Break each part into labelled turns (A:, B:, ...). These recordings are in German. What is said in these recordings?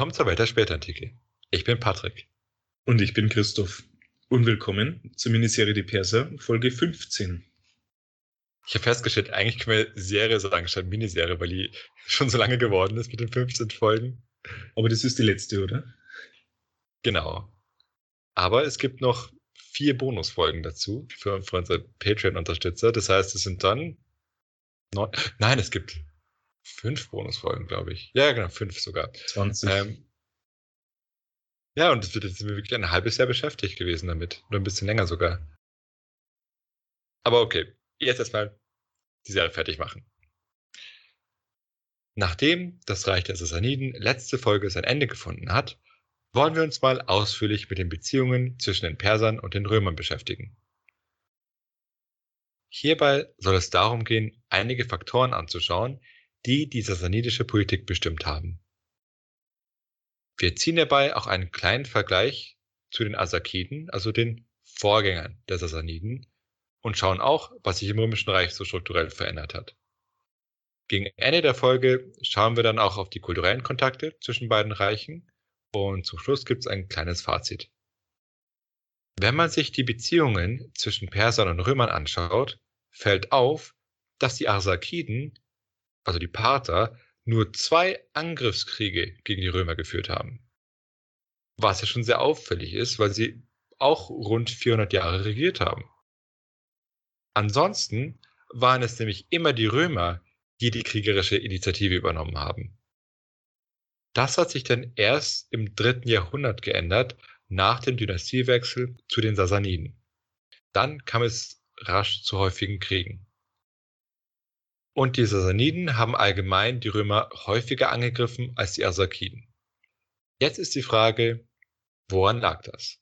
A: Willkommen zur Welt der Spätantike. Ich bin Patrick.
B: Und ich bin Christoph. Und willkommen zur Miniserie Die Perser, Folge 15.
A: Ich habe festgestellt, eigentlich können wir Serie sagen statt Miniserie, weil die schon so lange geworden ist mit den 15 Folgen.
B: Aber das ist die letzte, oder?
A: Genau. Aber es gibt noch vier Bonusfolgen dazu für, für unsere Patreon-Unterstützer. Das heißt, es sind dann neun. Nein, es gibt fünf Bonusfolgen, glaube ich. Ja, genau, fünf sogar.
B: 20.
A: Ähm, ja, und es wird jetzt wirklich ein halbes Jahr beschäftigt gewesen damit. Nur ein bisschen länger sogar. Aber okay, jetzt erstmal die Serie fertig machen. Nachdem das Reich der Sassaniden letzte Folge sein Ende gefunden hat, wollen wir uns mal ausführlich mit den Beziehungen zwischen den Persern und den Römern beschäftigen. Hierbei soll es darum gehen, einige Faktoren anzuschauen, die die sassanidische Politik bestimmt haben. Wir ziehen dabei auch einen kleinen Vergleich zu den Asakiden, also den Vorgängern der Sassaniden, und schauen auch, was sich im Römischen Reich so strukturell verändert hat. Gegen Ende der Folge schauen wir dann auch auf die kulturellen Kontakte zwischen beiden Reichen und zum Schluss gibt es ein kleines Fazit. Wenn man sich die Beziehungen zwischen Persern und Römern anschaut, fällt auf, dass die Arsakiden, also die Parther, nur zwei Angriffskriege gegen die Römer geführt haben. Was ja schon sehr auffällig ist, weil sie auch rund 400 Jahre regiert haben. Ansonsten waren es nämlich immer die Römer, die die kriegerische Initiative übernommen haben. Das hat sich dann erst im dritten Jahrhundert geändert, nach dem Dynastiewechsel zu den Sassaniden. Dann kam es rasch zu häufigen Kriegen. Und die Sassaniden haben allgemein die Römer häufiger angegriffen als die Arsakiden. Jetzt ist die Frage, woran lag das?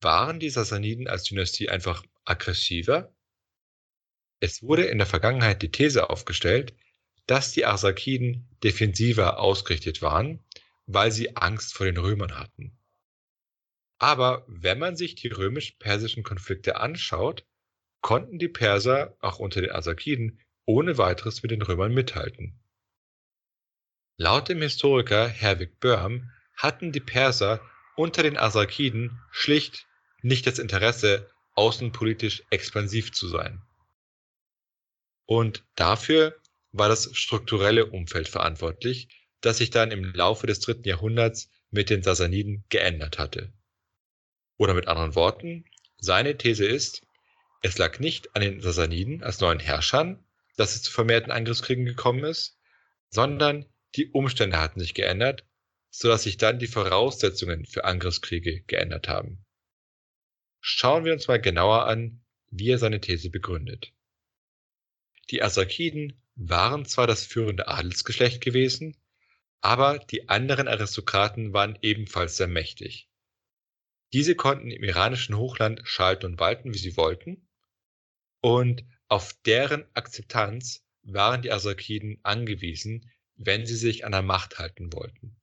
A: Waren die Sassaniden als Dynastie einfach aggressiver? Es wurde in der Vergangenheit die These aufgestellt, dass die Arsakiden defensiver ausgerichtet waren, weil sie Angst vor den Römern hatten. Aber wenn man sich die römisch-persischen Konflikte anschaut, konnten die Perser auch unter den Arsakiden ohne weiteres mit den Römern mithalten. Laut dem Historiker Herwig Böhm hatten die Perser unter den Arsakiden schlicht nicht das Interesse, außenpolitisch expansiv zu sein. Und dafür war das strukturelle Umfeld verantwortlich, das sich dann im Laufe des dritten Jahrhunderts mit den Sassaniden geändert hatte. Oder mit anderen Worten, seine These ist, es lag nicht an den Sassaniden als neuen Herrschern, dass es zu vermehrten Angriffskriegen gekommen ist, sondern die Umstände hatten sich geändert, sodass sich dann die Voraussetzungen für Angriffskriege geändert haben. Schauen wir uns mal genauer an, wie er seine These begründet. Die Asakiden waren zwar das führende Adelsgeschlecht gewesen, aber die anderen Aristokraten waren ebenfalls sehr mächtig. Diese konnten im iranischen Hochland schalten und walten, wie sie wollten, und auf deren Akzeptanz waren die Arsakiden angewiesen, wenn sie sich an der Macht halten wollten.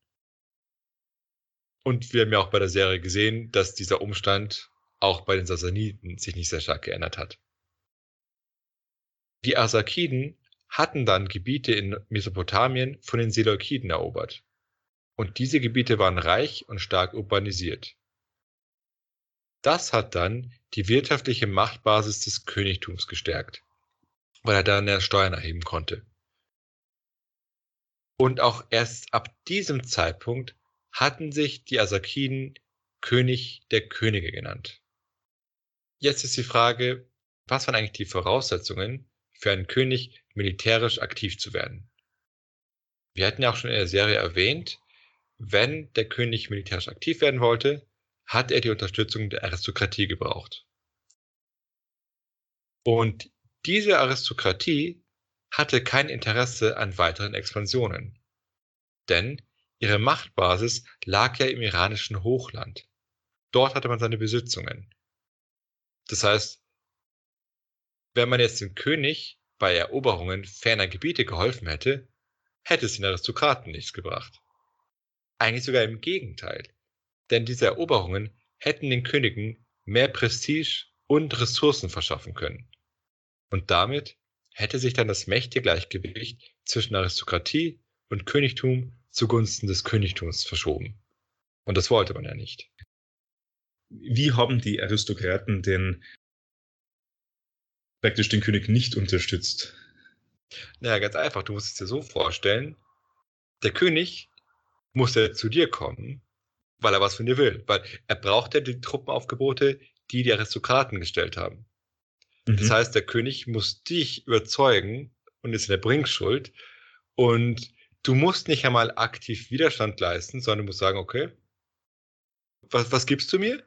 A: Und wir haben ja auch bei der Serie gesehen, dass dieser Umstand auch bei den Sassaniden sich nicht sehr stark geändert hat. Die Arsakiden hatten dann Gebiete in Mesopotamien von den Seleukiden erobert. Und diese Gebiete waren reich und stark urbanisiert. Das hat dann die wirtschaftliche Machtbasis des Königtums gestärkt, weil er dann ja Steuern erheben konnte. Und auch erst ab diesem Zeitpunkt hatten sich die Asakiden König der Könige genannt. Jetzt ist die Frage, was waren eigentlich die Voraussetzungen für einen König militärisch aktiv zu werden? Wir hatten ja auch schon in der Serie erwähnt, wenn der König militärisch aktiv werden wollte, hat er die Unterstützung der Aristokratie gebraucht. Und diese Aristokratie hatte kein Interesse an weiteren Expansionen. Denn ihre Machtbasis lag ja im iranischen Hochland. Dort hatte man seine Besitzungen. Das heißt, wenn man jetzt dem König bei Eroberungen ferner Gebiete geholfen hätte, hätte es den Aristokraten nichts gebracht. Eigentlich sogar im Gegenteil denn diese Eroberungen hätten den Königen mehr Prestige und Ressourcen verschaffen können. Und damit hätte sich dann das Mächtegleichgewicht zwischen Aristokratie und Königtum zugunsten des Königtums verschoben. Und das wollte man ja nicht.
B: Wie haben die Aristokraten denn praktisch den König nicht unterstützt?
A: Naja, ganz einfach. Du musst es dir so vorstellen, der König muss ja zu dir kommen, weil er was von dir will. Weil er braucht ja die Truppenaufgebote, die die Aristokraten gestellt haben. Mhm. Das heißt, der König muss dich überzeugen und ist in der Bringschuld. Und du musst nicht einmal aktiv Widerstand leisten, sondern du musst sagen, okay, was, was gibst du mir?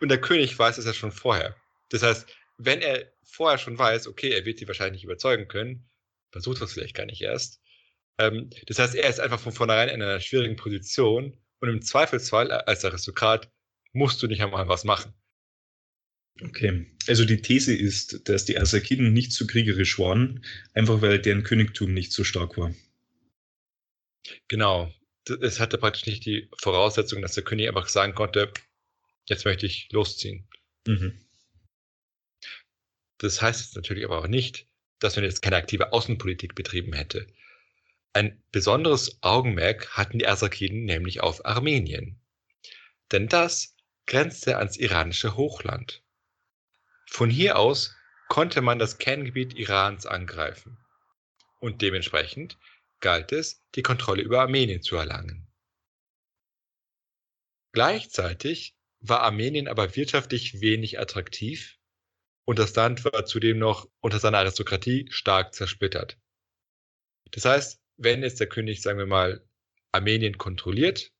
A: Und der König weiß es ja schon vorher. Das heißt, wenn er vorher schon weiß, okay, er wird die wahrscheinlich nicht überzeugen können, versucht das vielleicht gar nicht erst. Ähm, das heißt, er ist einfach von vornherein in einer schwierigen Position und im Zweifelsfall als Aristokrat musst du nicht einmal was machen.
B: Okay, also die These ist, dass die Arsakiden nicht zu kriegerisch waren, einfach weil deren Königtum nicht so stark war.
A: Genau. Es hatte praktisch nicht die Voraussetzung, dass der König einfach sagen konnte, jetzt möchte ich losziehen. Mhm. Das heißt jetzt natürlich aber auch nicht, dass man jetzt keine aktive Außenpolitik betrieben hätte. Ein besonderes Augenmerk hatten die Arsakiden nämlich auf Armenien. Denn das grenzte ans iranische Hochland. Von hier aus konnte man das Kerngebiet Irans angreifen. Und dementsprechend galt es, die Kontrolle über Armenien zu erlangen. Gleichzeitig war Armenien aber wirtschaftlich wenig attraktiv und das Land war zudem noch unter seiner Aristokratie stark zersplittert. Das heißt, wenn jetzt der König, sagen wir mal, Armenien kontrolliert,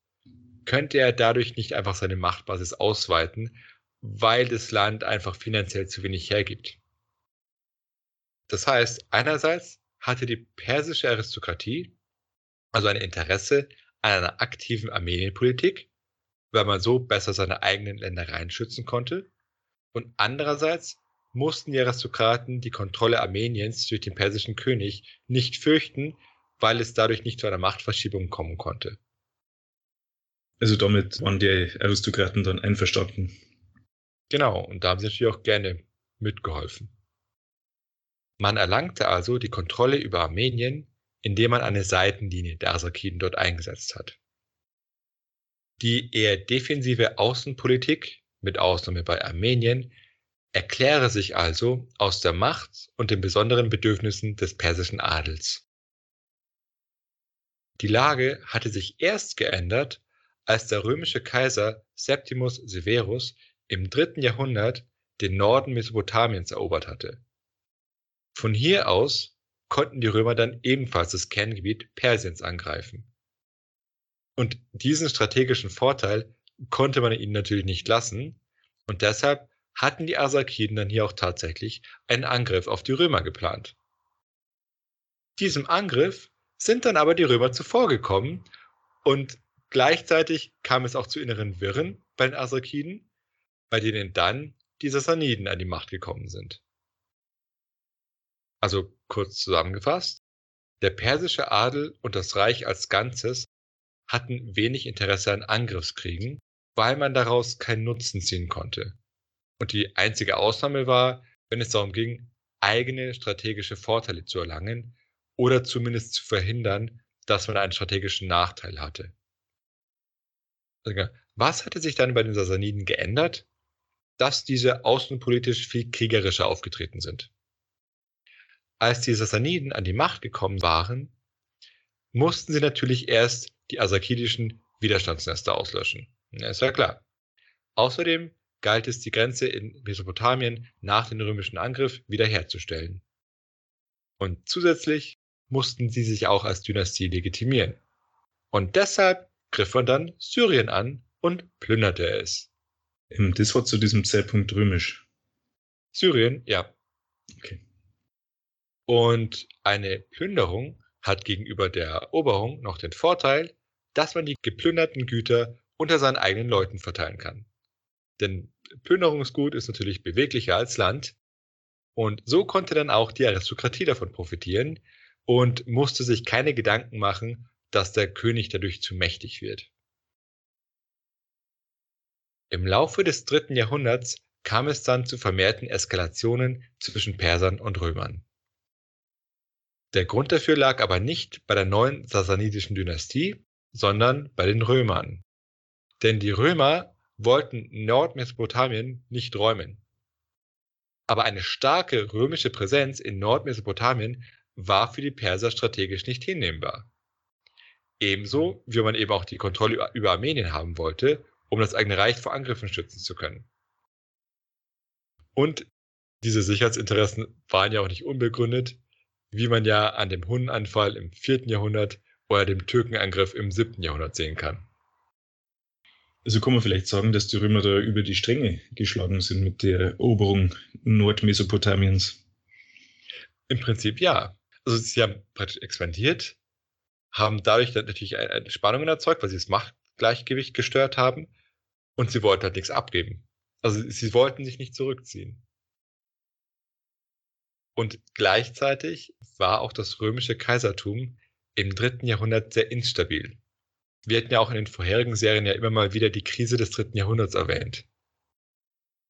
A: könnte er dadurch nicht einfach seine Machtbasis ausweiten, weil das Land einfach finanziell zu wenig hergibt. Das heißt, einerseits hatte die persische Aristokratie also ein Interesse an einer aktiven Armenienpolitik, weil man so besser seine eigenen Ländereien schützen konnte. Und andererseits mussten die Aristokraten die Kontrolle Armeniens durch den persischen König nicht fürchten, weil es dadurch nicht zu einer Machtverschiebung kommen konnte.
B: Also damit waren die Aristokraten dann einverstanden.
A: Genau, und da haben sie natürlich auch gerne mitgeholfen. Man erlangte also die Kontrolle über Armenien, indem man eine Seitenlinie der Arsakiden dort eingesetzt hat. Die eher defensive Außenpolitik, mit Ausnahme bei Armenien, erkläre sich also aus der Macht und den besonderen Bedürfnissen des persischen Adels. Die Lage hatte sich erst geändert, als der römische Kaiser Septimus Severus im dritten Jahrhundert den Norden Mesopotamiens erobert hatte. Von hier aus konnten die Römer dann ebenfalls das Kerngebiet Persiens angreifen. Und diesen strategischen Vorteil konnte man ihnen natürlich nicht lassen und deshalb hatten die Arsakiden dann hier auch tatsächlich einen Angriff auf die Römer geplant. Diesem Angriff sind dann aber die Römer zuvorgekommen und gleichzeitig kam es auch zu inneren Wirren bei den Arsakiden, bei denen dann die Sassaniden an die Macht gekommen sind. Also kurz zusammengefasst, der persische Adel und das Reich als Ganzes hatten wenig Interesse an Angriffskriegen, weil man daraus keinen Nutzen ziehen konnte. Und die einzige Ausnahme war, wenn es darum ging, eigene strategische Vorteile zu erlangen oder zumindest zu verhindern, dass man einen strategischen Nachteil hatte. Was hatte sich dann bei den Sassaniden geändert? Dass diese außenpolitisch viel kriegerischer aufgetreten sind. Als die Sassaniden an die Macht gekommen waren, mussten sie natürlich erst die asakidischen Widerstandsnester auslöschen. Ist ja klar. Außerdem galt es, die Grenze in Mesopotamien nach dem römischen Angriff wiederherzustellen. Und zusätzlich mussten sie sich auch als Dynastie legitimieren. Und deshalb griff man dann Syrien an und plünderte es.
B: Ähm, das war zu diesem Zeitpunkt römisch.
A: Syrien, ja. Okay. Und eine Plünderung hat gegenüber der Eroberung noch den Vorteil, dass man die geplünderten Güter unter seinen eigenen Leuten verteilen kann. Denn Plünderungsgut ist natürlich beweglicher als Land. Und so konnte dann auch die Aristokratie davon profitieren und musste sich keine Gedanken machen, dass der König dadurch zu mächtig wird. Im Laufe des dritten Jahrhunderts kam es dann zu vermehrten Eskalationen zwischen Persern und Römern. Der Grund dafür lag aber nicht bei der neuen sassanidischen Dynastie, sondern bei den Römern. Denn die Römer wollten Nordmesopotamien nicht räumen. Aber eine starke römische Präsenz in Nordmesopotamien war für die Perser strategisch nicht hinnehmbar. Ebenso wie man eben auch die Kontrolle über Armenien haben wollte, um das eigene Reich vor Angriffen schützen zu können. Und diese Sicherheitsinteressen waren ja auch nicht unbegründet, wie man ja an dem Hunnenanfall im 4. Jahrhundert oder dem Türkenangriff im 7. Jahrhundert sehen kann.
B: Also kann man vielleicht sagen, dass die Römer da über die Stränge geschlagen sind mit der Eroberung Nordmesopotamiens.
A: Im Prinzip ja. Also sie haben praktisch expandiert, haben dadurch natürlich Spannungen erzeugt, weil sie das Machtgleichgewicht gestört haben und sie wollten halt nichts abgeben. Also sie wollten sich nicht zurückziehen. Und gleichzeitig war auch das römische Kaisertum im dritten Jahrhundert sehr instabil. Wir hatten ja auch in den vorherigen Serien ja immer mal wieder die Krise des dritten Jahrhunderts erwähnt.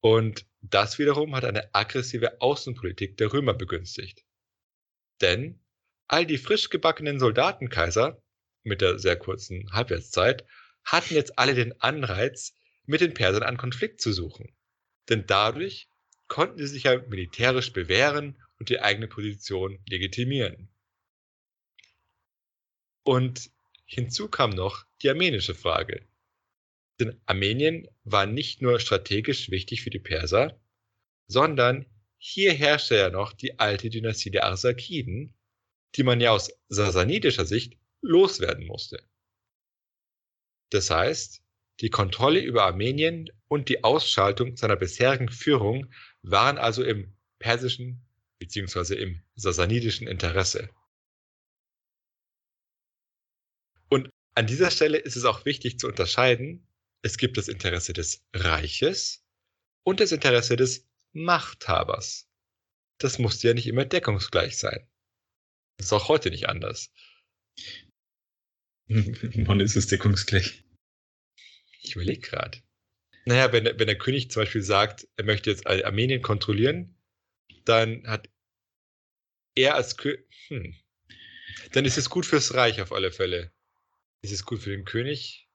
A: Und das wiederum hat eine aggressive Außenpolitik der Römer begünstigt. Denn all die frisch gebackenen Soldatenkaiser mit der sehr kurzen Halbwertszeit hatten jetzt alle den Anreiz, mit den Persern einen Konflikt zu suchen. Denn dadurch konnten sie sich ja militärisch bewähren und die eigene Position legitimieren. Und hinzu kam noch die armenische Frage. Denn Armenien war nicht nur strategisch wichtig für die Perser, sondern hier herrschte ja noch die alte Dynastie der Arsakiden, die man ja aus sasanidischer Sicht loswerden musste. Das heißt, die Kontrolle über Armenien und die Ausschaltung seiner bisherigen Führung waren also im persischen beziehungsweise im sasanidischen Interesse. Und an dieser Stelle ist es auch wichtig zu unterscheiden, es gibt das Interesse des Reiches und das Interesse des Machthabers. Das muss ja nicht immer deckungsgleich sein. Das ist auch heute nicht anders.
B: Wann ist es deckungsgleich?
A: Ich überlege gerade. Naja, wenn, wenn der König zum Beispiel sagt, er möchte jetzt Armenien kontrollieren, dann hat er als König. Hm. Dann ist es gut fürs Reich auf alle Fälle. Ist es gut für den König?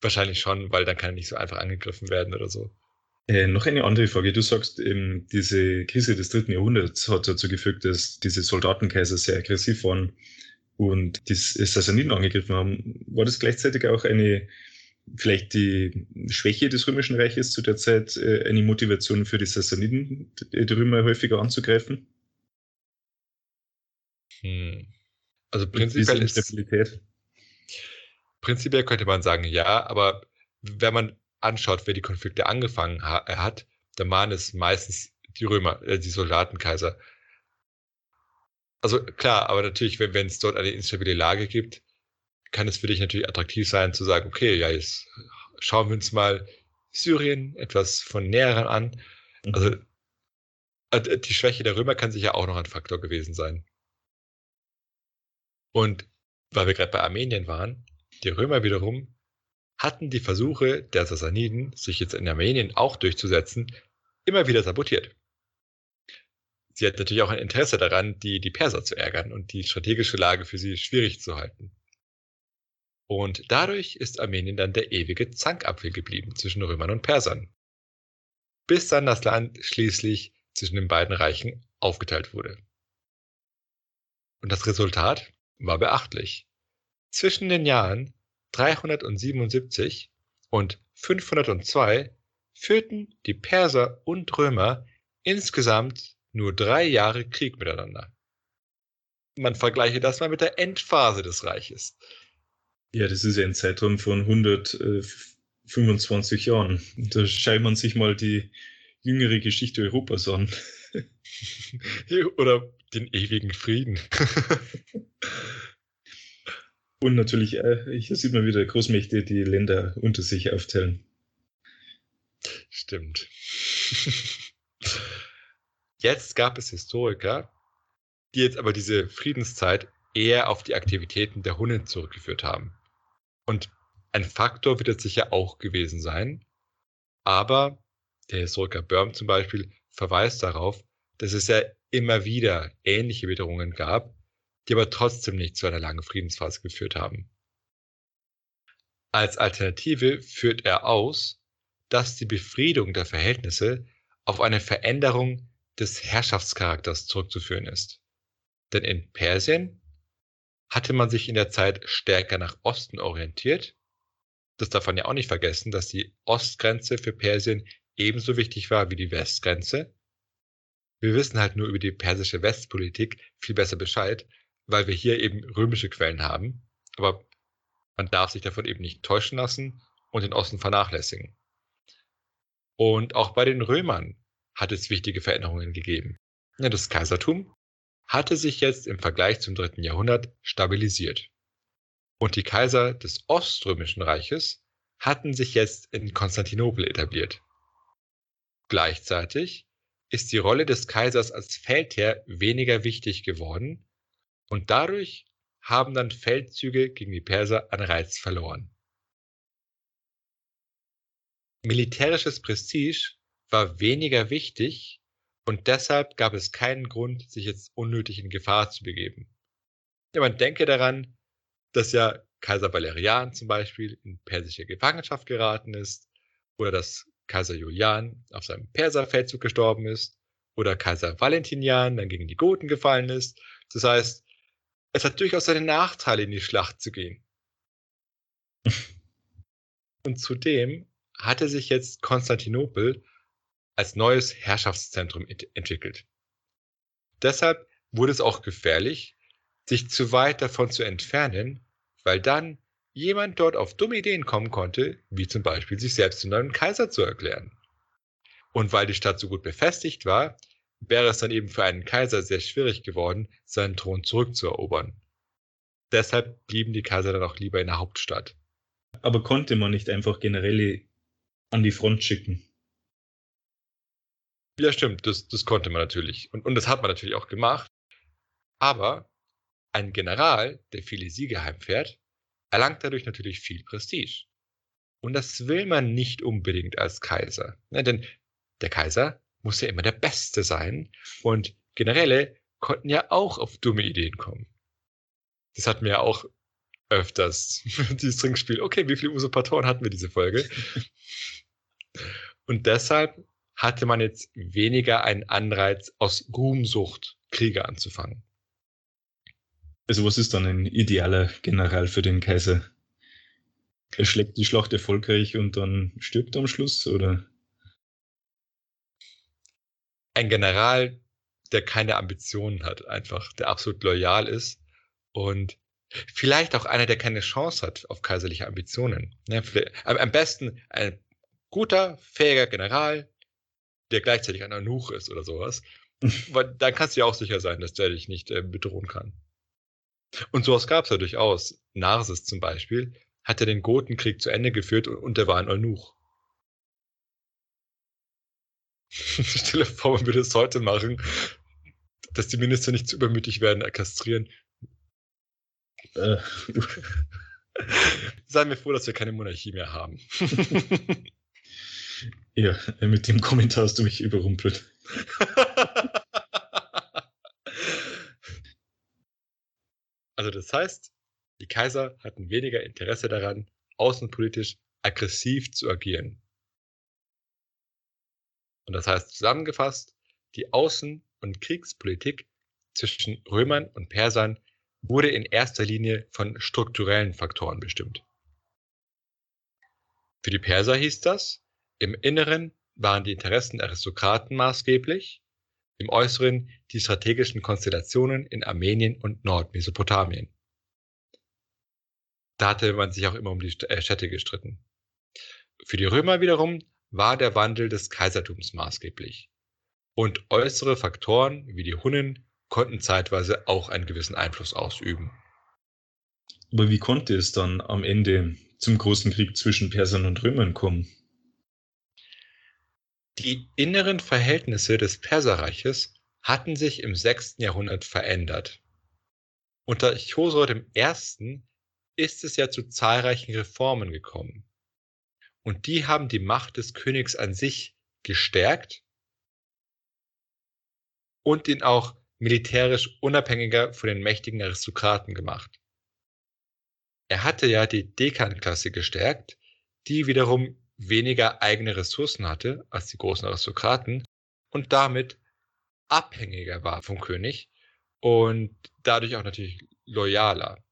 A: Wahrscheinlich schon, weil dann kann er nicht so einfach angegriffen werden oder so.
B: Äh, noch eine andere Frage. Du sagst, ähm, diese Krise des dritten Jahrhunderts hat dazu geführt, dass diese Soldatenkaiser sehr aggressiv waren und die Sassaniden angegriffen haben. War das gleichzeitig auch eine vielleicht die Schwäche des Römischen Reiches zu der Zeit äh, eine Motivation für die Sassaniden, die Römer häufiger anzugreifen?
A: Hm. Also prinzipiell ist, prinzipiell könnte man sagen, ja, aber wenn man anschaut, wer die Konflikte angefangen ha hat, dann waren es meistens die Römer, äh, die Soldatenkaiser. Also klar, aber natürlich, wenn es dort eine instabile Lage gibt, kann es für dich natürlich attraktiv sein zu sagen, okay, ja, jetzt schauen wir uns mal Syrien etwas von näheren an. Mhm. Also äh, die Schwäche der Römer kann sicher auch noch ein Faktor gewesen sein. Und weil wir gerade bei Armenien waren, die Römer wiederum hatten die Versuche der Sassaniden, sich jetzt in Armenien auch durchzusetzen, immer wieder sabotiert. Sie hatten natürlich auch ein Interesse daran, die, die Perser zu ärgern und die strategische Lage für sie schwierig zu halten. Und dadurch ist Armenien dann der ewige Zankapfel geblieben zwischen Römern und Persern. Bis dann das Land schließlich zwischen den beiden Reichen aufgeteilt wurde. Und das Resultat war beachtlich. Zwischen den Jahren 377 und 502 führten die Perser und Römer insgesamt nur drei Jahre Krieg miteinander. Man vergleiche das mal mit der Endphase des Reiches.
B: Ja, das ist ja ein Zeitraum von 125 Jahren. Da schaut man sich mal die jüngere Geschichte Europas an.
A: Oder den ewigen Frieden.
B: Und natürlich, äh, hier sieht man wieder Großmächte, die Länder unter sich aufteilen.
A: Stimmt. Jetzt gab es Historiker, die jetzt aber diese Friedenszeit eher auf die Aktivitäten der Hunnen zurückgeführt haben. Und ein Faktor wird es sicher auch gewesen sein. Aber der Historiker Börm zum Beispiel verweist darauf, dass es ja immer wieder ähnliche Witterungen gab, die aber trotzdem nicht zu einer langen Friedensphase geführt haben. Als Alternative führt er aus, dass die Befriedung der Verhältnisse auf eine Veränderung des Herrschaftscharakters zurückzuführen ist. Denn in Persien hatte man sich in der Zeit stärker nach Osten orientiert. Das darf man ja auch nicht vergessen, dass die Ostgrenze für Persien ebenso wichtig war wie die Westgrenze. Wir wissen halt nur über die persische Westpolitik viel besser Bescheid, weil wir hier eben römische Quellen haben. Aber man darf sich davon eben nicht täuschen lassen und den Osten vernachlässigen. Und auch bei den Römern hat es wichtige Veränderungen gegeben. Das Kaisertum hatte sich jetzt im Vergleich zum dritten Jahrhundert stabilisiert. Und die Kaiser des Oströmischen Reiches hatten sich jetzt in Konstantinopel etabliert. Gleichzeitig ist die Rolle des Kaisers als Feldherr weniger wichtig geworden und dadurch haben dann Feldzüge gegen die Perser an Reiz verloren. Militärisches Prestige war weniger wichtig und deshalb gab es keinen Grund, sich jetzt unnötig in Gefahr zu begeben. Ja, man denke daran, dass ja Kaiser Valerian zum Beispiel in persische Gefangenschaft geraten ist oder dass Kaiser Julian auf seinem Perserfeldzug gestorben ist oder Kaiser Valentinian dann gegen die Goten gefallen ist. Das heißt, es hat durchaus seine Nachteile, in die Schlacht zu gehen. Und zudem hatte sich jetzt Konstantinopel als neues Herrschaftszentrum ent entwickelt. Deshalb wurde es auch gefährlich, sich zu weit davon zu entfernen, weil dann jemand dort auf dumme Ideen kommen konnte, wie zum Beispiel sich selbst zum neuen Kaiser zu erklären. Und weil die Stadt so gut befestigt war, wäre es dann eben für einen Kaiser sehr schwierig geworden, seinen Thron zurückzuerobern. Deshalb blieben die Kaiser dann auch lieber in der Hauptstadt.
B: Aber konnte man nicht einfach Generäle an die Front schicken?
A: Ja, stimmt, das, das konnte man natürlich. Und, und das hat man natürlich auch gemacht. Aber ein General, der viele Siege heimfährt, erlangt dadurch natürlich viel Prestige. Und das will man nicht unbedingt als Kaiser. Ja, denn der Kaiser muss ja immer der Beste sein. Und Generäle konnten ja auch auf dumme Ideen kommen. Das hatten wir ja auch öfters. Dieses Trinkspiel. Okay, wie viele Usurpatoren hatten wir diese Folge? Und deshalb hatte man jetzt weniger einen Anreiz, aus Ruhmsucht Kriege anzufangen.
B: Also was ist dann ein idealer General für den Kaiser? Er schlägt die Schlacht erfolgreich und dann stirbt er am Schluss, oder?
A: Ein General, der keine Ambitionen hat, einfach, der absolut loyal ist und vielleicht auch einer, der keine Chance hat auf kaiserliche Ambitionen. Ne, am besten ein guter, fähiger General, der gleichzeitig ein Anuch ist oder sowas. Weil dann kannst du ja auch sicher sein, dass der dich nicht äh, bedrohen kann. Und sowas gab es ja durchaus. Narses zum Beispiel hat ja den Gotenkrieg zu Ende geführt und, und der war ein Eunuch. Stell dir vor, man würde es heute machen, dass die Minister nicht zu übermütig werden, kastrieren. Äh. Seien wir froh, dass wir keine Monarchie mehr haben.
B: Ja, mit dem Kommentar hast du mich überrumpelt.
A: also das heißt, die Kaiser hatten weniger Interesse daran, außenpolitisch aggressiv zu agieren. Und das heißt zusammengefasst, die Außen- und Kriegspolitik zwischen Römern und Persern wurde in erster Linie von strukturellen Faktoren bestimmt. Für die Perser hieß das, im Inneren waren die Interessen der Aristokraten maßgeblich, im Äußeren die strategischen Konstellationen in Armenien und Nordmesopotamien. Da hatte man sich auch immer um die äh, Städte gestritten. Für die Römer wiederum war der Wandel des Kaisertums maßgeblich. Und äußere Faktoren wie die Hunnen konnten zeitweise auch einen gewissen Einfluss ausüben.
B: Aber wie konnte es dann am Ende zum großen Krieg zwischen Persern und Römern kommen?
A: Die inneren Verhältnisse des Perserreiches hatten sich im 6. Jahrhundert verändert. Unter Chosroed I. ist es ja zu zahlreichen Reformen gekommen. Und die haben die Macht des Königs an sich gestärkt und ihn auch militärisch unabhängiger von den mächtigen Aristokraten gemacht. Er hatte ja die Dekan-Klasse gestärkt, die wiederum weniger eigene Ressourcen hatte als die großen Aristokraten und damit abhängiger war vom König und dadurch auch natürlich loyaler.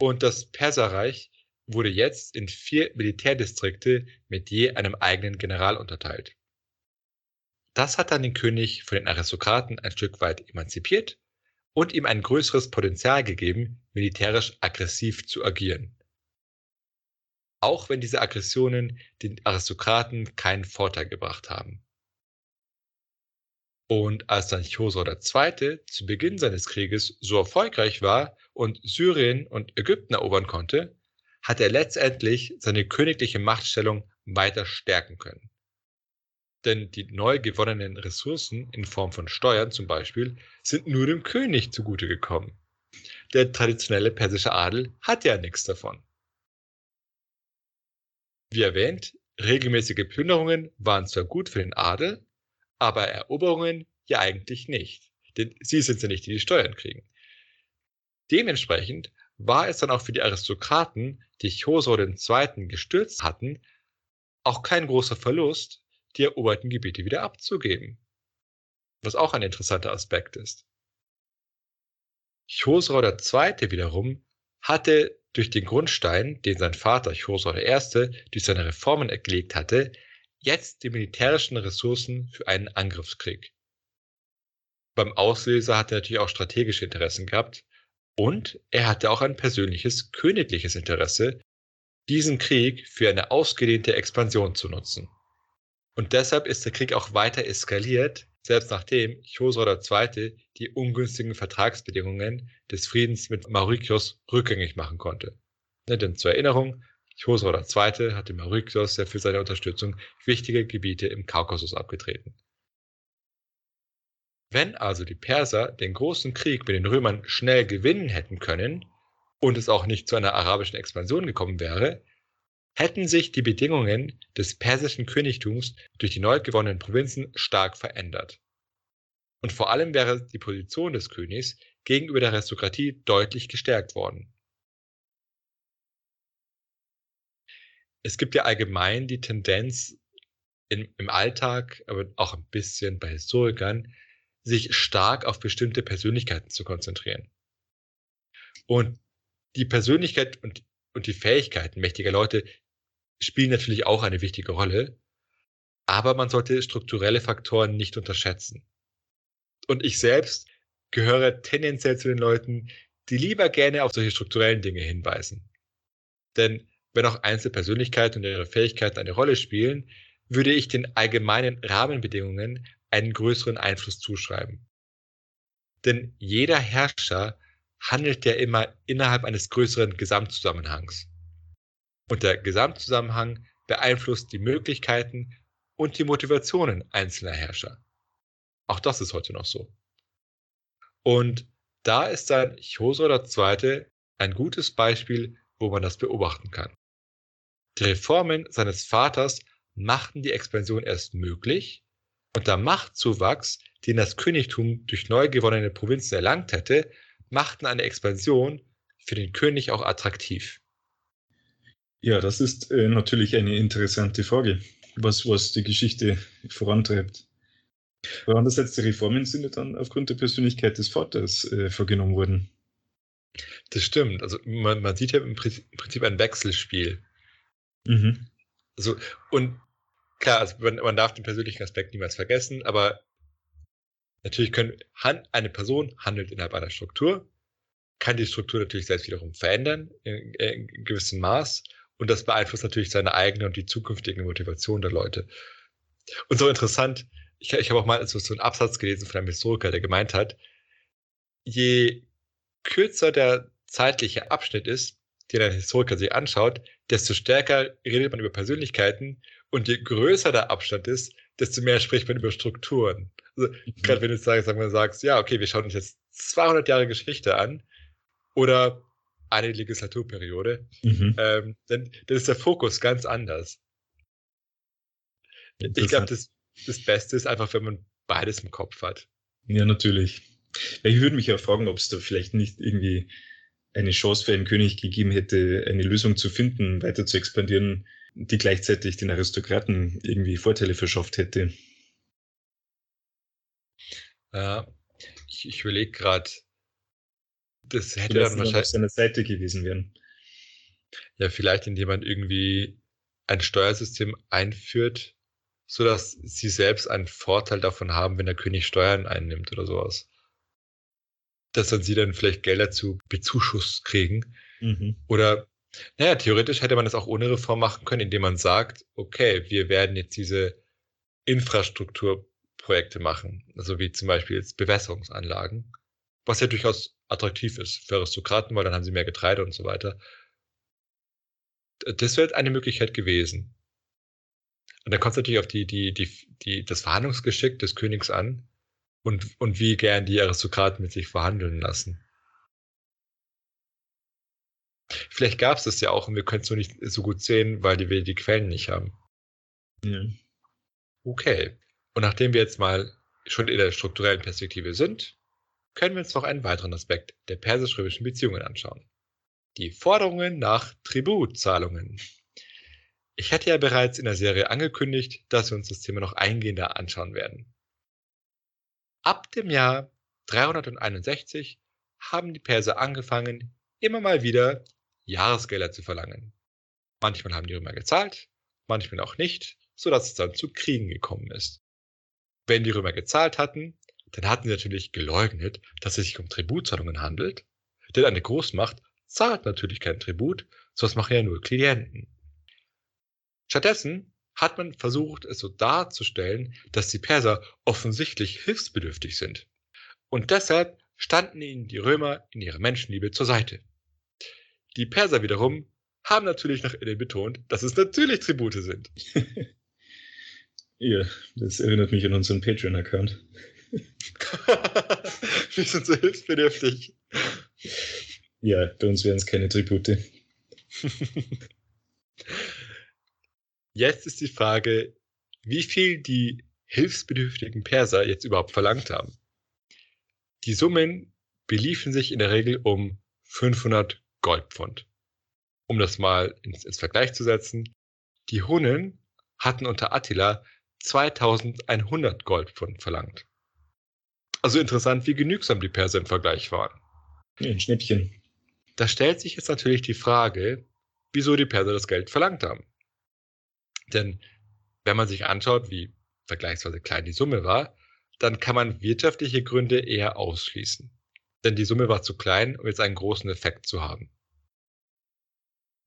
A: Und das Perserreich wurde jetzt in vier Militärdistrikte mit je einem eigenen General unterteilt. Das hat dann den König von den Aristokraten ein Stück weit emanzipiert und ihm ein größeres Potenzial gegeben, militärisch aggressiv zu agieren. Auch wenn diese Aggressionen den Aristokraten keinen Vorteil gebracht haben. Und als dann Chosro II. zu Beginn seines Krieges so erfolgreich war und Syrien und Ägypten erobern konnte, hat er letztendlich seine königliche Machtstellung weiter stärken können. Denn die neu gewonnenen Ressourcen in Form von Steuern zum Beispiel sind nur dem König zugute gekommen. Der traditionelle persische Adel hat ja nichts davon. Wie erwähnt, regelmäßige Plünderungen waren zwar gut für den Adel, aber Eroberungen ja eigentlich nicht. Denn sie sind ja nicht, die die Steuern kriegen. Dementsprechend war es dann auch für die Aristokraten, die Chosro II. gestürzt hatten, auch kein großer Verlust, die eroberten Gebiete wieder abzugeben. Was auch ein interessanter Aspekt ist. Chosro II. wiederum hatte durch den Grundstein, den sein Vater Chosro I. durch seine Reformen gelegt hatte, jetzt die militärischen Ressourcen für einen Angriffskrieg. Beim Auslöser hat er natürlich auch strategische Interessen gehabt und er hatte auch ein persönliches königliches Interesse, diesen Krieg für eine ausgedehnte Expansion zu nutzen. Und deshalb ist der Krieg auch weiter eskaliert, selbst nachdem Chosro II. die ungünstigen Vertragsbedingungen des Friedens mit Mauritius rückgängig machen konnte. Ne, denn zur Erinnerung, Chosro II. hatte Mauritius ja für seine Unterstützung wichtige Gebiete im Kaukasus abgetreten. Wenn also die Perser den großen Krieg mit den Römern schnell gewinnen hätten können und es auch nicht zu einer arabischen Expansion gekommen wäre, hätten sich die Bedingungen des persischen Königtums durch die neu gewonnenen Provinzen stark verändert. Und vor allem wäre die Position des Königs gegenüber der Aristokratie deutlich gestärkt worden. es gibt ja allgemein die Tendenz in, im Alltag, aber auch ein bisschen bei Historikern, sich stark auf bestimmte Persönlichkeiten zu konzentrieren. Und die Persönlichkeit und, und die Fähigkeiten mächtiger Leute spielen natürlich auch eine wichtige Rolle, aber man sollte strukturelle Faktoren nicht unterschätzen. Und ich selbst gehöre tendenziell zu den Leuten, die lieber gerne auf solche strukturellen Dinge hinweisen. Denn wenn auch Einzelpersönlichkeiten und ihre Fähigkeiten eine Rolle spielen, würde ich den allgemeinen Rahmenbedingungen einen größeren Einfluss zuschreiben. Denn jeder Herrscher handelt ja immer innerhalb eines größeren Gesamtzusammenhangs. Und der Gesamtzusammenhang beeinflusst die Möglichkeiten und die Motivationen einzelner Herrscher. Auch das ist heute noch so. Und da ist dann Chosro II. ein gutes Beispiel, wo man das beobachten kann. Die Reformen seines Vaters machten die Expansion erst möglich und der Machtzuwachs, den das Königtum durch neu gewonnene Provinzen erlangt hätte, machten eine Expansion für den König auch attraktiv.
B: Ja, das ist äh, natürlich eine interessante Frage, was, was die Geschichte vorantreibt. Aber andererseits, die Reformen sind ja dann aufgrund der Persönlichkeit des Vaters äh, vorgenommen worden.
A: Das stimmt. Also man, man sieht ja im Prinzip ein Wechselspiel. Mhm. Also, und klar, also man, man darf den persönlichen Aspekt niemals vergessen, aber natürlich können eine Person handelt innerhalb einer Struktur, kann die Struktur natürlich selbst wiederum verändern in, in gewissem Maß und das beeinflusst natürlich seine eigene und die zukünftige Motivation der Leute. Und so interessant, ich, ich habe auch mal so, so einen Absatz gelesen von einem Historiker, der gemeint hat, je kürzer der zeitliche Abschnitt ist, den ein Historiker sich anschaut, desto stärker redet man über Persönlichkeiten und je größer der Abstand ist, desto mehr spricht man über Strukturen. Also, mhm. gerade wenn du sagst, sagen wir, sagst, ja, okay, wir schauen uns jetzt 200 Jahre Geschichte an oder eine Legislaturperiode, mhm. ähm, dann, dann ist der Fokus ganz anders. Ich glaube, das, das Beste ist einfach, wenn man beides im Kopf hat.
B: Ja, natürlich. Ich würde mich ja fragen, ob es da vielleicht nicht irgendwie eine Chance für einen König gegeben hätte, eine Lösung zu finden, weiter zu expandieren, die gleichzeitig den Aristokraten irgendwie Vorteile verschafft hätte.
A: Ja, ich, ich überlege gerade, das hätte dann wahrscheinlich.
B: auf seiner Seite gewesen wären.
A: Ja, vielleicht indem man irgendwie ein Steuersystem einführt, sodass sie selbst einen Vorteil davon haben, wenn der König Steuern einnimmt oder sowas. Dass dann sie dann vielleicht Gelder zu Bezuschuss kriegen.
B: Mhm.
A: Oder, naja, theoretisch hätte man das auch ohne Reform machen können, indem man sagt, okay, wir werden jetzt diese Infrastrukturprojekte machen. Also wie zum Beispiel jetzt Bewässerungsanlagen. Was ja durchaus attraktiv ist für Aristokraten, weil dann haben sie mehr Getreide und so weiter. Das wäre eine Möglichkeit gewesen. Und da kommt es natürlich auf die, die, die, die, das Verhandlungsgeschick des Königs an und, und wie gern die Aristokraten mit sich verhandeln lassen. Vielleicht gab es das ja auch und wir können es nur nicht so gut sehen, weil wir die Quellen nicht haben.
B: Ja.
A: Okay. Und nachdem wir jetzt mal schon in der strukturellen Perspektive sind, können wir uns noch einen weiteren Aspekt der persisch-römischen Beziehungen anschauen. Die Forderungen nach Tributzahlungen. Ich hatte ja bereits in der Serie angekündigt, dass wir uns das Thema noch eingehender anschauen werden. Ab dem Jahr 361 haben die Perser angefangen, immer mal wieder Jahresgelder zu verlangen. Manchmal haben die Römer gezahlt, manchmal auch nicht, sodass es dann zu Kriegen gekommen ist. Wenn die Römer gezahlt hatten, dann hatten sie natürlich geleugnet, dass es sich um Tributzahlungen handelt, denn eine Großmacht zahlt natürlich kein Tribut, sowas machen ja nur Klienten. Stattdessen hat man versucht, es so darzustellen, dass die Perser offensichtlich hilfsbedürftig sind. Und deshalb standen ihnen die Römer in ihrer Menschenliebe zur Seite. Die Perser wiederum haben natürlich nach innen betont, dass es natürlich Tribute sind.
B: ja, das erinnert mich an unseren Patreon-Account.
A: Wir sind so hilfsbedürftig.
B: Ja, bei uns wären es keine Tribute.
A: Jetzt ist die Frage, wie viel die hilfsbedürftigen Perser jetzt überhaupt verlangt haben. Die Summen beliefen sich in der Regel um 500 Goldpfund. Um das mal ins, ins Vergleich zu setzen, die Hunnen hatten unter Attila 2100 Goldpfund verlangt. Also interessant, wie genügsam die Perser im Vergleich waren.
B: Ein Schnäppchen.
A: Da stellt sich jetzt natürlich die Frage, wieso die Perser das Geld verlangt haben. Denn wenn man sich anschaut, wie vergleichsweise klein die Summe war, dann kann man wirtschaftliche Gründe eher ausschließen. Denn die Summe war zu klein, um jetzt einen großen Effekt zu haben.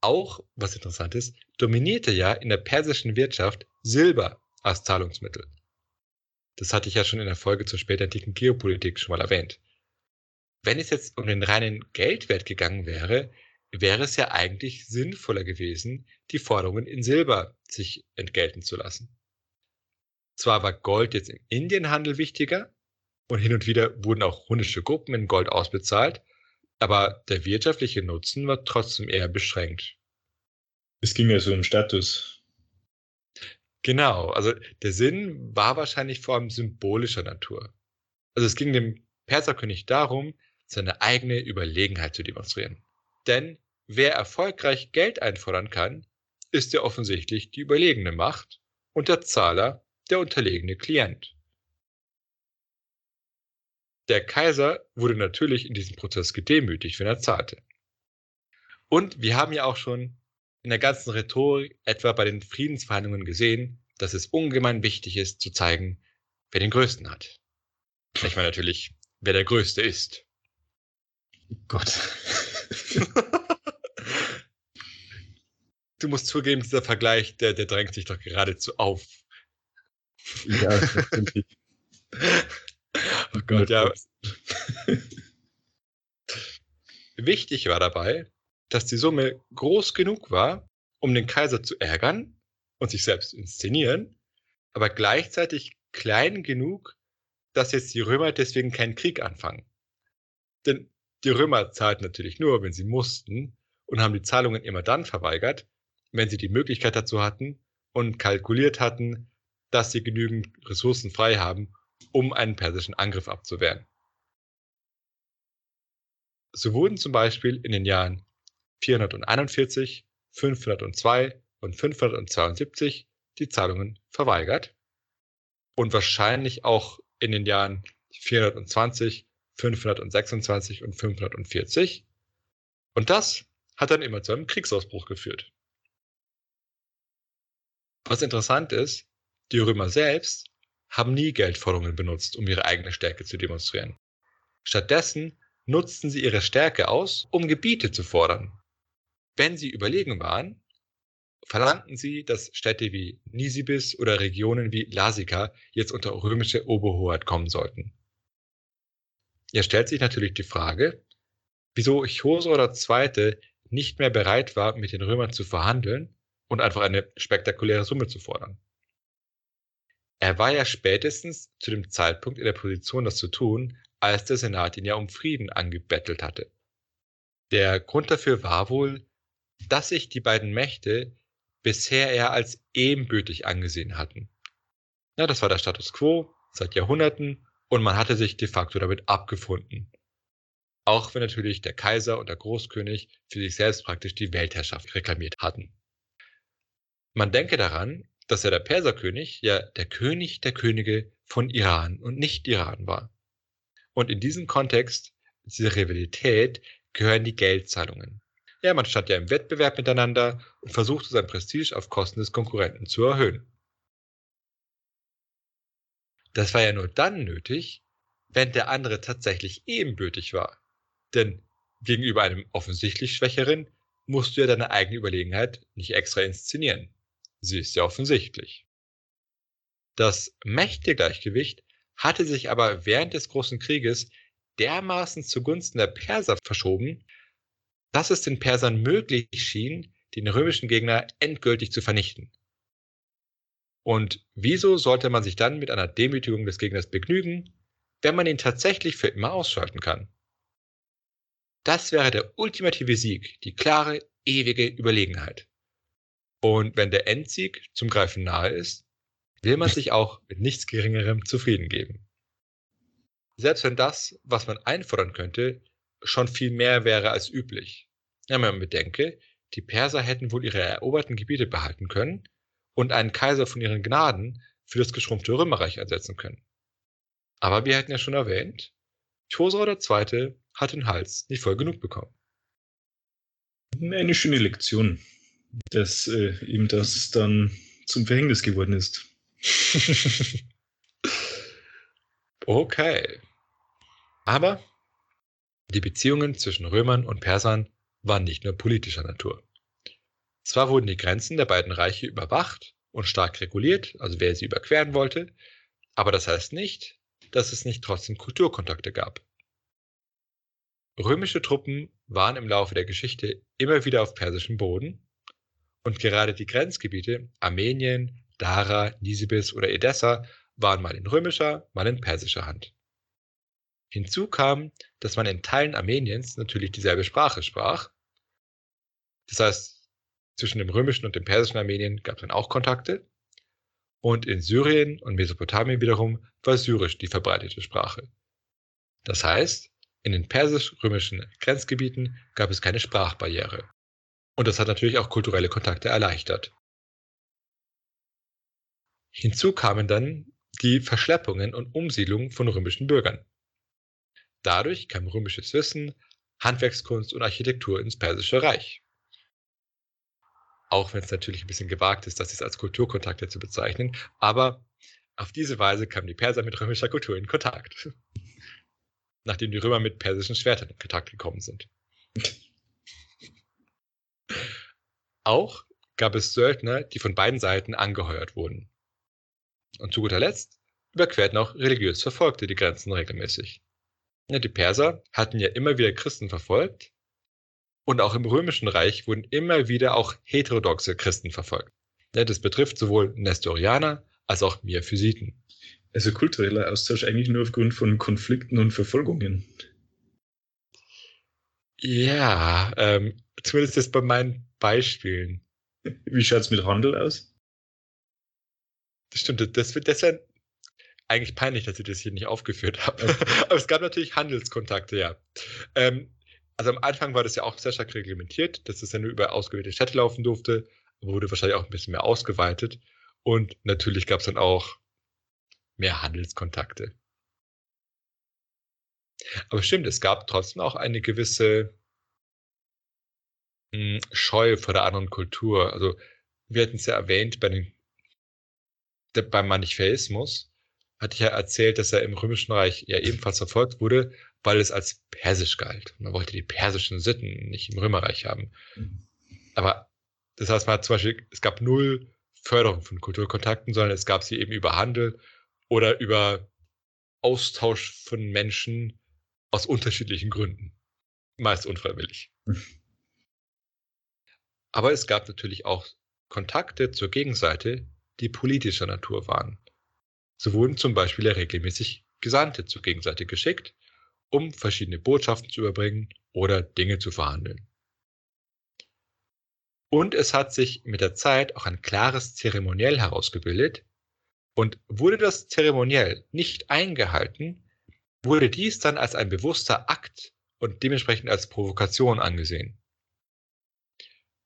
A: Auch, was interessant ist, dominierte ja in der persischen Wirtschaft Silber als Zahlungsmittel. Das hatte ich ja schon in der Folge zur spätantiken Geopolitik schon mal erwähnt. Wenn es jetzt um den reinen Geldwert gegangen wäre, wäre es ja eigentlich sinnvoller gewesen, die Forderungen in Silber sich entgelten zu lassen. Zwar war Gold jetzt im Indienhandel wichtiger und hin und wieder wurden auch hunnische Gruppen in Gold ausbezahlt, aber der wirtschaftliche Nutzen war trotzdem eher beschränkt.
B: Es ging ja so um Status.
A: Genau, also der Sinn war wahrscheinlich vor allem symbolischer Natur. Also es ging dem Perserkönig darum, seine eigene Überlegenheit zu demonstrieren. Denn wer erfolgreich Geld einfordern kann, ist ja offensichtlich die überlegene Macht und der Zahler der unterlegene Klient. Der Kaiser wurde natürlich in diesem Prozess gedemütigt, wenn er zahlte. Und wir haben ja auch schon in der ganzen Rhetorik, etwa bei den Friedensverhandlungen gesehen, dass es ungemein wichtig ist, zu zeigen, wer den Größten hat. Ich meine natürlich, wer der Größte ist.
B: Gott.
A: du musst zugeben, dieser Vergleich, der, der drängt sich doch geradezu auf.
B: Ja,
A: Gott, ja. Wichtig war dabei, dass die Summe groß genug war, um den Kaiser zu ärgern und sich selbst zu inszenieren, aber gleichzeitig klein genug, dass jetzt die Römer deswegen keinen Krieg anfangen. Denn die Römer zahlten natürlich nur, wenn sie mussten und haben die Zahlungen immer dann verweigert, wenn sie die Möglichkeit dazu hatten und kalkuliert hatten, dass sie genügend Ressourcen frei haben, um einen persischen Angriff abzuwehren. So wurden zum Beispiel in den Jahren 441, 502 und 572 die Zahlungen verweigert und wahrscheinlich auch in den Jahren 420, 526 und 540. Und das hat dann immer zu einem Kriegsausbruch geführt. Was interessant ist, die Römer selbst haben nie Geldforderungen benutzt, um ihre eigene Stärke zu demonstrieren. Stattdessen nutzten sie ihre Stärke aus, um Gebiete zu fordern. Wenn sie überlegen waren, verlangten sie, dass Städte wie Nisibis oder Regionen wie Lasika jetzt unter römische Oberhoheit kommen sollten. Hier stellt sich natürlich die Frage, wieso Chosro II. nicht mehr bereit war, mit den Römern zu verhandeln und einfach eine spektakuläre Summe zu fordern. Er war ja spätestens zu dem Zeitpunkt in der Position, das zu tun, als der Senat ihn ja um Frieden angebettelt hatte. Der Grund dafür war wohl, dass sich die beiden Mächte bisher eher als ebenbürtig angesehen hatten. Ja, das war der Status quo seit Jahrhunderten und man hatte sich de facto damit abgefunden. Auch wenn natürlich der Kaiser und der Großkönig für sich selbst praktisch die Weltherrschaft reklamiert hatten. Man denke daran, dass ja der Perserkönig ja der König der Könige von Iran und nicht Iran war. Und in diesem Kontext, dieser Rivalität, gehören die Geldzahlungen. Ja, man stand ja im Wettbewerb miteinander und versuchte sein Prestige auf Kosten des Konkurrenten zu erhöhen. Das war ja nur dann nötig, wenn der andere tatsächlich ebenbürtig war. Denn gegenüber einem offensichtlich Schwächeren musst du ja deine eigene Überlegenheit nicht extra inszenieren. Sie ist ja offensichtlich. Das Mächtegleichgewicht hatte sich aber während des Großen Krieges dermaßen zugunsten der Perser verschoben, dass es den Persern möglich schien, den römischen Gegner endgültig zu vernichten. Und wieso sollte man sich dann mit einer Demütigung des Gegners begnügen, wenn man ihn tatsächlich für immer ausschalten kann? Das wäre der ultimative Sieg, die klare, ewige Überlegenheit. Und wenn der Endsieg zum Greifen nahe ist, will man sich auch mit nichts Geringerem zufrieden geben. Selbst wenn das, was man einfordern könnte, schon viel mehr wäre als üblich. Ja, man bedenke, die Perser hätten wohl ihre eroberten Gebiete behalten können und einen Kaiser von ihren Gnaden für das geschrumpfte Römerreich ersetzen können. Aber wir hätten ja schon erwähnt, Chosra II. hat den Hals nicht voll genug bekommen.
B: Eine schöne Lektion, dass äh, ihm das dann zum Verhängnis geworden ist.
A: okay. Aber die Beziehungen zwischen Römern und Persern waren nicht nur politischer Natur. Zwar wurden die Grenzen der beiden Reiche überwacht und stark reguliert, also wer sie überqueren wollte, aber das heißt nicht, dass es nicht trotzdem Kulturkontakte gab. Römische Truppen waren im Laufe der Geschichte immer wieder auf persischem Boden und gerade die Grenzgebiete Armenien, Dara, Nisibis oder Edessa waren mal in römischer, mal in persischer Hand. Hinzu kam, dass man in Teilen Armeniens natürlich dieselbe Sprache sprach. Das heißt, zwischen dem römischen und dem persischen Armenien gab es dann auch Kontakte. Und in Syrien und Mesopotamien wiederum war Syrisch die verbreitete Sprache. Das heißt, in den persisch-römischen Grenzgebieten gab es keine Sprachbarriere. Und das hat natürlich auch kulturelle Kontakte erleichtert. Hinzu kamen dann die Verschleppungen und Umsiedlungen von römischen Bürgern. Dadurch kam römisches Wissen, Handwerkskunst und Architektur ins Persische Reich. Auch wenn es natürlich ein bisschen gewagt ist, das jetzt als Kulturkontakte zu bezeichnen, aber auf diese Weise kamen die Perser mit römischer Kultur in Kontakt. Nachdem die Römer mit persischen Schwertern in Kontakt gekommen sind. Auch gab es Söldner, die von beiden Seiten angeheuert wurden. Und zu guter Letzt überquerten auch religiös Verfolgte die Grenzen regelmäßig. Ja, die Perser hatten ja immer wieder Christen verfolgt und auch im Römischen Reich wurden immer wieder auch heterodoxe Christen verfolgt. Ja, das betrifft sowohl Nestorianer als auch Miaphysiten.
B: Also kultureller Austausch eigentlich nur aufgrund von Konflikten und Verfolgungen.
A: Ja, ähm, zumindest jetzt bei meinen Beispielen.
B: Wie schaut es mit Handel aus?
A: Das stimmt, das wird deshalb eigentlich peinlich, dass ich das hier nicht aufgeführt habe. Okay. Aber es gab natürlich Handelskontakte, ja. Ähm, Also am Anfang war das ja auch sehr stark reglementiert, dass es ja nur über ausgewählte Städte laufen durfte, wurde wahrscheinlich auch ein bisschen mehr ausgeweitet. Und natürlich gab es dann auch mehr Handelskontakte. Aber stimmt, es gab trotzdem auch eine gewisse mh, hm, Scheu vor der anderen Kultur. Also wir hatten es ja erwähnt bei den, der, beim Manichäismus, hatte ich ja erzählt, dass er im Römischen Reich ja ebenfalls verfolgt wurde, weil es als persisch galt. Man wollte die persischen Sitten nicht im Römerreich haben. Mhm. Aber das heißt, man hat zum Beispiel, es gab null Förderung von Kulturkontakten, sondern es gab sie eben über Handel oder über Austausch von Menschen aus unterschiedlichen Gründen. Meist unfreiwillig. Aber es gab natürlich auch Kontakte zur Gegenseite, die politischer Natur waren. So wurden zum Beispiel regelmäßig Gesandte zur Gegenseite geschickt, um verschiedene Botschaften zu überbringen oder Dinge zu verhandeln. Und es hat sich mit der Zeit auch ein klares Zeremoniell herausgebildet. Und wurde das Zeremoniell nicht eingehalten, wurde dies dann als ein bewusster Akt und dementsprechend als Provokation angesehen.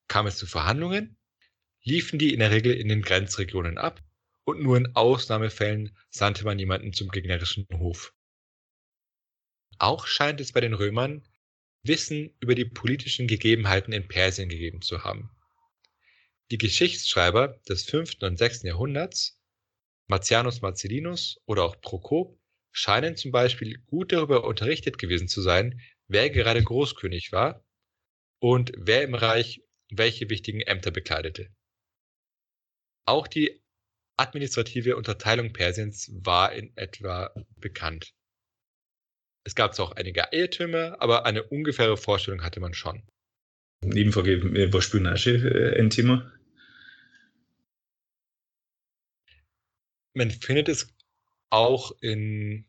A: Kam es zu Verhandlungen, liefen die in der Regel in den Grenzregionen ab und nur in Ausnahmefällen sandte man jemanden zum gegnerischen Hof. Auch scheint es bei den Römern Wissen über die politischen Gegebenheiten in Persien gegeben zu haben. Die Geschichtsschreiber des 5. und 6. Jahrhunderts, Marcianus Marcellinus oder auch Prokop, scheinen zum Beispiel gut darüber unterrichtet gewesen zu sein, wer gerade Großkönig war und wer im Reich welche wichtigen Ämter bekleidete. Auch die administrative Unterteilung Persiens war in etwa bekannt. Es gab zwar auch einige Irrtümer, aber eine ungefähre Vorstellung hatte man schon.
B: Nebenfrage, war Spionage äh, ein Thema?
A: Man findet es auch in,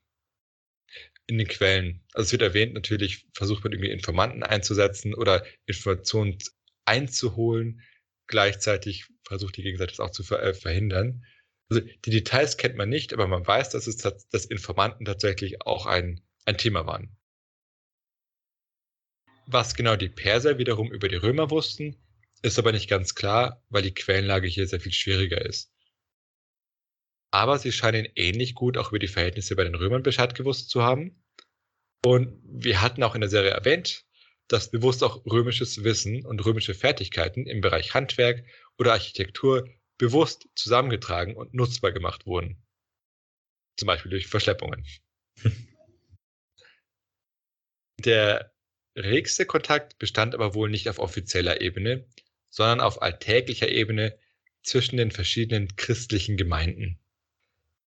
A: in den Quellen. Also es wird erwähnt, natürlich versucht man irgendwie Informanten einzusetzen oder Informationen einzuholen. Gleichzeitig versucht die Gegenseite es auch zu äh, verhindern. Also die Details kennt man nicht, aber man weiß, dass es dass Informanten tatsächlich auch ein ein Thema waren. Was genau die Perser wiederum über die Römer wussten, ist aber nicht ganz klar, weil die Quellenlage hier sehr viel schwieriger ist. Aber sie scheinen ähnlich gut auch über die Verhältnisse bei den Römern Bescheid gewusst zu haben. Und wir hatten auch in der Serie erwähnt, dass bewusst auch römisches Wissen und römische Fertigkeiten im Bereich Handwerk oder Architektur bewusst zusammengetragen und nutzbar gemacht wurden. Zum Beispiel durch Verschleppungen. Der regste Kontakt bestand aber wohl nicht auf offizieller Ebene, sondern auf alltäglicher Ebene zwischen den verschiedenen christlichen Gemeinden.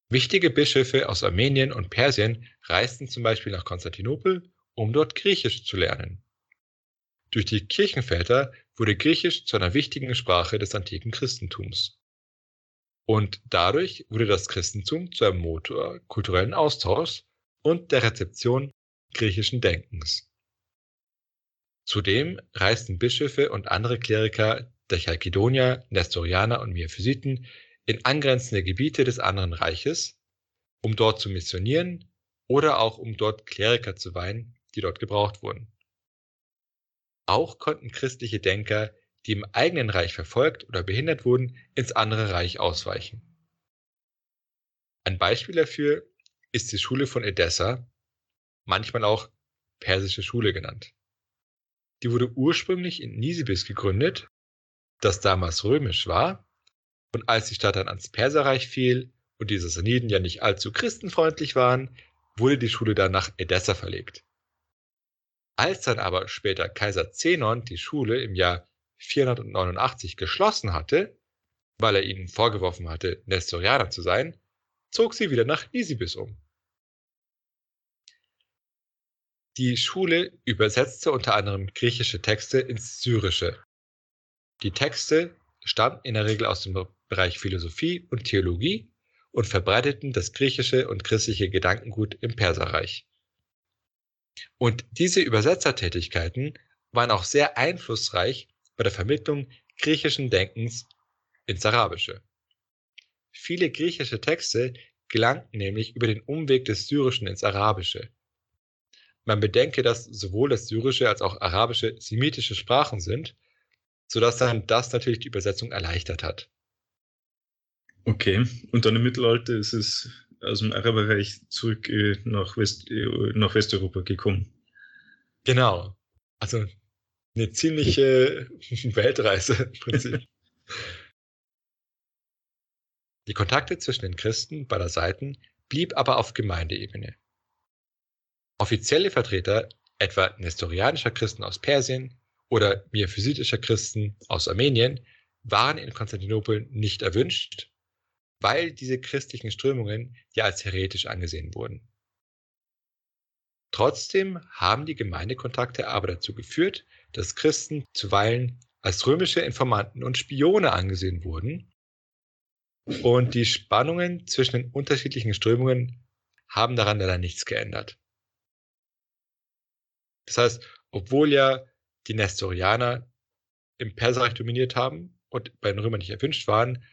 A: Wichtige Bischöfe aus Armenien und Persien reisten zum Beispiel nach Konstantinopel, um dort Griechisch zu lernen. Durch die Kirchenväter wurde Griechisch zu einer wichtigen Sprache des antiken Christentums. Und dadurch wurde das Christentum zu einem Motor kulturellen Austauschs und der Rezeption griechischen Denkens. Zudem reisten Bischöfe und andere Kleriker der Chalkedonier, Nestorianer und Miaphysiten in angrenzende Gebiete des anderen Reiches, um dort zu missionieren oder auch um dort Kleriker zu weihen, die dort gebraucht wurden. Auch konnten christliche Denker, die im eigenen Reich verfolgt oder behindert wurden, ins andere Reich ausweichen. Ein Beispiel dafür ist die Schule von Edessa, manchmal auch Persische Schule genannt. Die wurde ursprünglich in Nisibis gegründet, das damals römisch war, und als die Stadt dann ans Perserreich fiel und die Sassaniden ja nicht allzu christenfreundlich waren, wurde die Schule dann nach Edessa verlegt. Als dann aber später Kaiser Zenon die Schule im Jahr 489 geschlossen hatte, weil er ihnen vorgeworfen hatte, Nestorianer zu sein, zog sie wieder nach Nisibis um. Die Schule übersetzte unter anderem griechische Texte ins Syrische. Die Texte stammen in der Regel aus dem Bereich Philosophie und Theologie und verbreiteten das griechische und christliche Gedankengut im Perserreich. Und diese Übersetzertätigkeiten waren auch sehr einflussreich bei der Vermittlung griechischen Denkens ins Arabische. Viele griechische Texte gelangten nämlich über den Umweg des Syrischen ins Arabische. man bedenke, dass sowohl das Syrische als auch Arabische semitische Sprachen sind, sodass dann das natürlich die Übersetzung erleichtert hat.
B: Okay, und dann im Mittelalter ist es aus dem Araberreich zurück äh, nach, West, äh, nach Westeuropa gekommen.
A: Genau. Also eine ziemliche Weltreise im Prinzip. Die Kontakte zwischen den Christen beider Seiten blieb aber auf Gemeindeebene. Offizielle Vertreter, etwa nestorianischer Christen aus Persien oder miaphysitischer Christen aus Armenien, waren in Konstantinopel nicht erwünscht, weil diese christlichen Strömungen ja als heretisch angesehen wurden. Trotzdem haben die Gemeindekontakte aber dazu geführt, dass Christen zuweilen als römische Informanten und Spione angesehen wurden und die Spannungen zwischen den unterschiedlichen Strömungen haben daran leider nichts geändert. Das heißt, obwohl ja die Nestorianer im Perserreich dominiert haben und bei den Römern nicht erwünscht waren,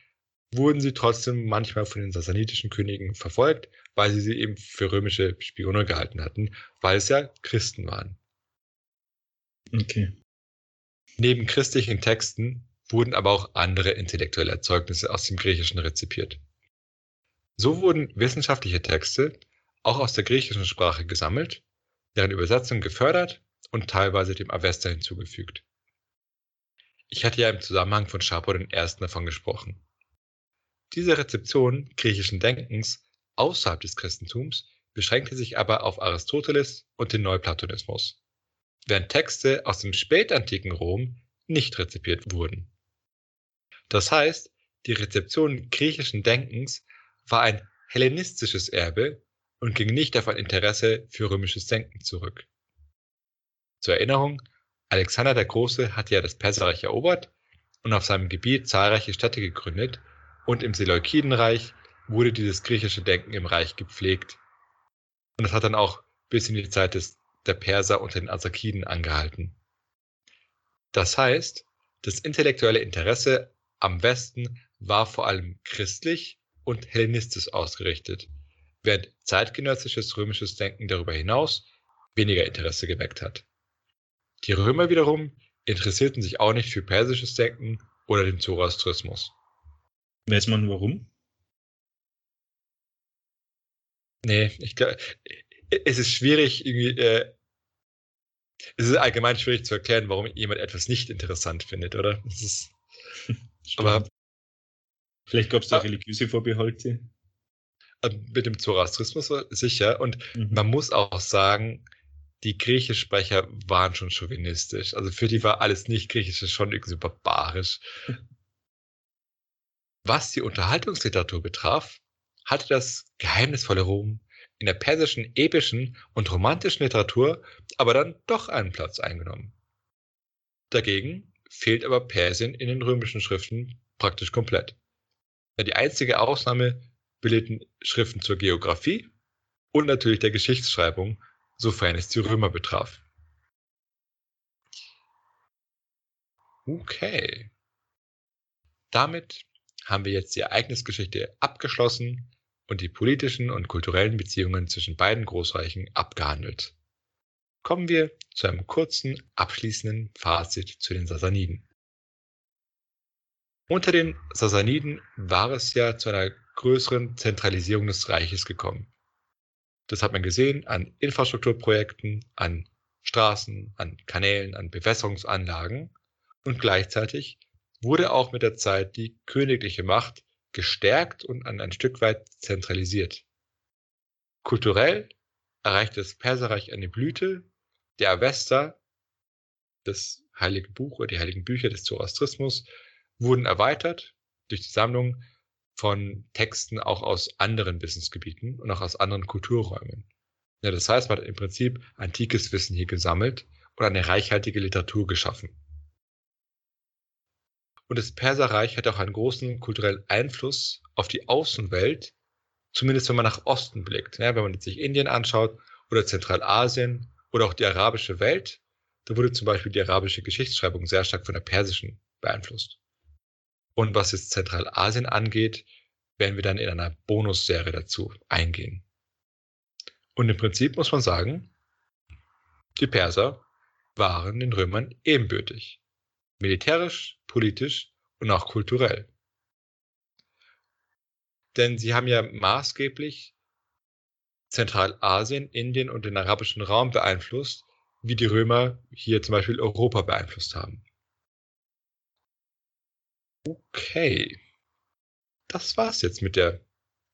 A: wurden sie trotzdem manchmal von den sassanitischen Königen verfolgt, weil sie sie eben für römische Spione gehalten hatten, weil es ja Christen waren.
B: Okay.
A: Neben christlichen Texten wurden aber auch andere intellektuelle Erzeugnisse aus dem Griechischen rezipiert. So wurden wissenschaftliche Texte auch aus der griechischen Sprache gesammelt, deren Übersetzung gefördert und teilweise dem Avesta hinzugefügt. Ich hatte ja im Zusammenhang von Schapo I. davon gesprochen. Diese Rezeption griechischen Denkens außerhalb des Christentums beschränkte sich aber auf Aristoteles und den Neuplatonismus, während Texte aus dem spätantiken Rom nicht rezipiert wurden. Das heißt, die Rezeption griechischen Denkens war ein hellenistisches Erbe und ging nicht auf ein Interesse für römisches Denken zurück. Zur Erinnerung, Alexander der Große hatte ja das Perserreich erobert und auf seinem Gebiet zahlreiche Städte gegründet und im Seleukidenreich wurde dieses griechische Denken im Reich gepflegt. Und das hat dann auch bis in die Zeit des, der Perser unter den Asakiden angehalten. Das heißt, das intellektuelle Interesse am Westen war vor allem christlich und hellenistisch ausgerichtet, während zeitgenössisches römisches Denken darüber hinaus weniger Interesse geweckt hat. Die Römer wiederum interessierten sich auch nicht für persisches Denken oder den Zoroastrismus.
B: Weiß man warum?
A: Nee, ich glaube, es ist schwierig, irgendwie, äh, es ist allgemein schwierig zu erklären, warum jemand etwas nicht interessant findet, oder? Es ist, aber
B: vielleicht gab es da religiöse Vorbehalte.
A: Äh, mit dem Zoroastrismus sicher. Und mhm. man muss auch sagen, die Griechischsprecher waren schon chauvinistisch. Also für die war alles nicht-Griechische schon irgendwie barbarisch. Was die Unterhaltungsliteratur betraf, hatte das geheimnisvolle Rom in der persischen epischen und romantischen Literatur aber dann doch einen Platz eingenommen. Dagegen fehlt aber Persien in den römischen Schriften praktisch komplett. Die einzige Ausnahme bildeten Schriften zur Geographie und natürlich der Geschichtsschreibung, sofern es die Römer betraf. Okay. Damit haben wir jetzt die Ereignisgeschichte abgeschlossen und die politischen und kulturellen Beziehungen zwischen beiden Großreichen abgehandelt. Kommen wir zu einem kurzen, abschließenden Fazit zu den Sassaniden. Unter den Sassaniden war es ja zu einer größeren Zentralisierung des Reiches gekommen. Das hat man gesehen an Infrastrukturprojekten, an Straßen, an Kanälen, an Bewässerungsanlagen und gleichzeitig wurde auch mit der Zeit die königliche Macht gestärkt und an ein Stück weit zentralisiert. Kulturell erreichte das Perserreich eine Blüte der Avesta, das Heilige Buch oder die Heiligen Bücher des Zoroastrismus, wurden erweitert durch die Sammlung von Texten auch aus anderen Wissensgebieten und auch aus anderen Kulturräumen. Ja, das heißt, man hat im Prinzip antikes Wissen hier gesammelt und eine reichhaltige Literatur geschaffen. Und das Perserreich hat auch einen großen kulturellen Einfluss auf die Außenwelt, zumindest wenn man nach Osten blickt. Ja, wenn man sich Indien anschaut oder Zentralasien oder auch die arabische Welt, da wurde zum Beispiel die arabische Geschichtsschreibung sehr stark von der persischen beeinflusst. Und was jetzt Zentralasien angeht, werden wir dann in einer Bonusserie dazu eingehen. Und im Prinzip muss man sagen, Die Perser waren den Römern ebenbürtig. Militärisch, politisch und auch kulturell. Denn sie haben ja maßgeblich Zentralasien, Indien und den arabischen Raum beeinflusst, wie die Römer hier zum Beispiel Europa beeinflusst haben. Okay. Das war's jetzt mit der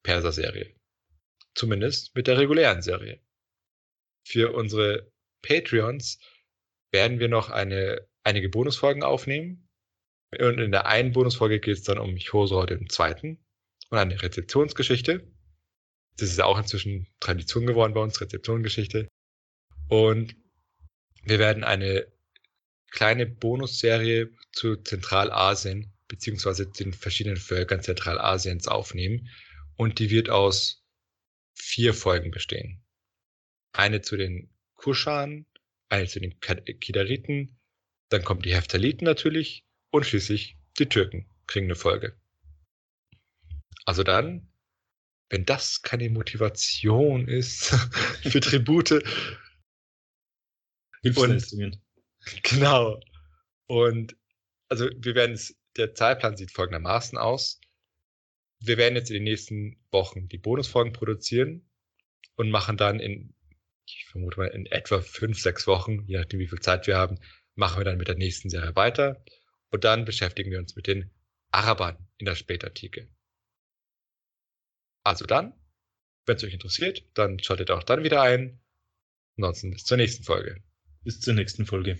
A: Perser-Serie. Zumindest mit der regulären Serie. Für unsere Patreons werden wir noch eine, einige Bonusfolgen aufnehmen. Und in der einen Bonusfolge geht es dann um Chosroed im zweiten und eine Rezeptionsgeschichte. Das ist auch inzwischen Tradition geworden bei uns, Rezeptionsgeschichte. Und wir werden eine kleine Bonusserie zu Zentralasien beziehungsweise den verschiedenen Völkern Zentralasiens aufnehmen. Und die wird aus vier Folgen bestehen. Eine zu den Kuschan, eine zu den Kidariten, dann kommen die Heftaliten natürlich und schließlich die Türken kriegen eine Folge. Also dann, wenn das keine Motivation ist für Tribute.
B: Hilfsleistungen.
A: Genau. Und also wir werden es, der Zeitplan sieht folgendermaßen aus. Wir werden jetzt in den nächsten Wochen die Bonusfolgen produzieren und machen dann in ich vermute mal in etwa fünf, sechs Wochen, je nachdem wie viel Zeit wir haben, machen wir dann mit der nächsten Serie weiter. Und dann beschäftigen wir uns mit den Arabern in der Spätantike. Also dann, wenn es euch interessiert, dann schaltet auch dann wieder ein. Ansonsten bis zur nächsten Folge.
B: Bis zur nächsten Folge.